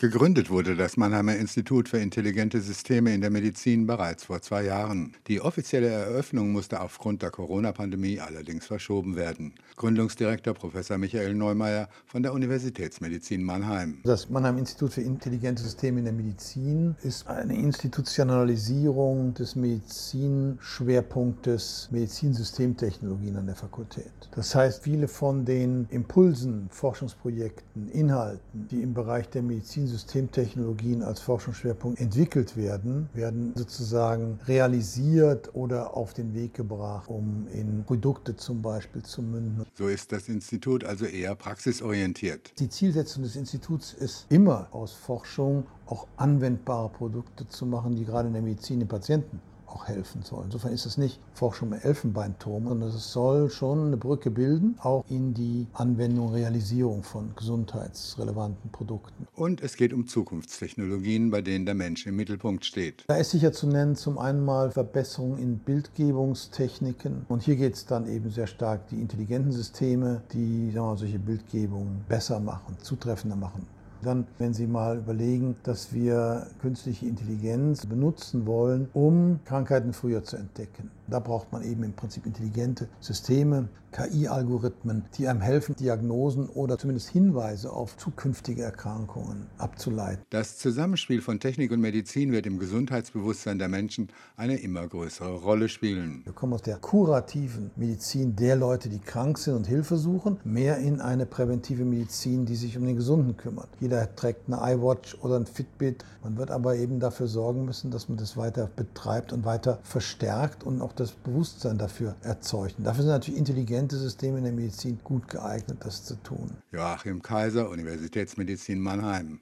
Gegründet wurde das Mannheimer Institut für intelligente Systeme in der Medizin bereits vor zwei Jahren. Die offizielle Eröffnung musste aufgrund der Corona-Pandemie allerdings verschoben werden. Gründungsdirektor Professor Michael Neumeier von der Universitätsmedizin Mannheim. Das Mannheim Institut für intelligente Systeme in der Medizin ist eine Institutionalisierung des Medizinschwerpunktes Medizinsystemtechnologien an der Fakultät. Das heißt, viele von den Impulsen, Forschungsprojekten, Inhalten, die im Bereich der Medizin Systemtechnologien als Forschungsschwerpunkt entwickelt werden, werden sozusagen realisiert oder auf den Weg gebracht, um in Produkte zum Beispiel zu münden. So ist das Institut also eher praxisorientiert. Die Zielsetzung des Instituts ist immer aus Forschung auch anwendbare Produkte zu machen, die gerade in der Medizin den Patienten auch helfen soll. Insofern ist es nicht Forschung im Elfenbeinturm, sondern es soll schon eine Brücke bilden, auch in die Anwendung, Realisierung von gesundheitsrelevanten Produkten. Und es geht um Zukunftstechnologien, bei denen der Mensch im Mittelpunkt steht. Da ist sicher zu nennen zum einen mal Verbesserung in Bildgebungstechniken. Und hier geht es dann eben sehr stark die intelligenten Systeme, die sagen wir, solche Bildgebungen besser machen, zutreffender machen. Dann, wenn Sie mal überlegen, dass wir künstliche Intelligenz benutzen wollen, um Krankheiten früher zu entdecken. Da braucht man eben im Prinzip intelligente Systeme, KI-Algorithmen, die einem helfen, Diagnosen oder zumindest Hinweise auf zukünftige Erkrankungen abzuleiten. Das Zusammenspiel von Technik und Medizin wird im Gesundheitsbewusstsein der Menschen eine immer größere Rolle spielen. Wir kommen aus der kurativen Medizin der Leute, die krank sind und Hilfe suchen, mehr in eine präventive Medizin, die sich um den Gesunden kümmert. Jeder trägt eine iWatch oder ein Fitbit. Man wird aber eben dafür sorgen müssen, dass man das weiter betreibt und weiter verstärkt und auch das Bewusstsein dafür erzeugt. Und dafür sind natürlich intelligente Systeme in der Medizin gut geeignet, das zu tun. Joachim Kaiser, Universitätsmedizin Mannheim.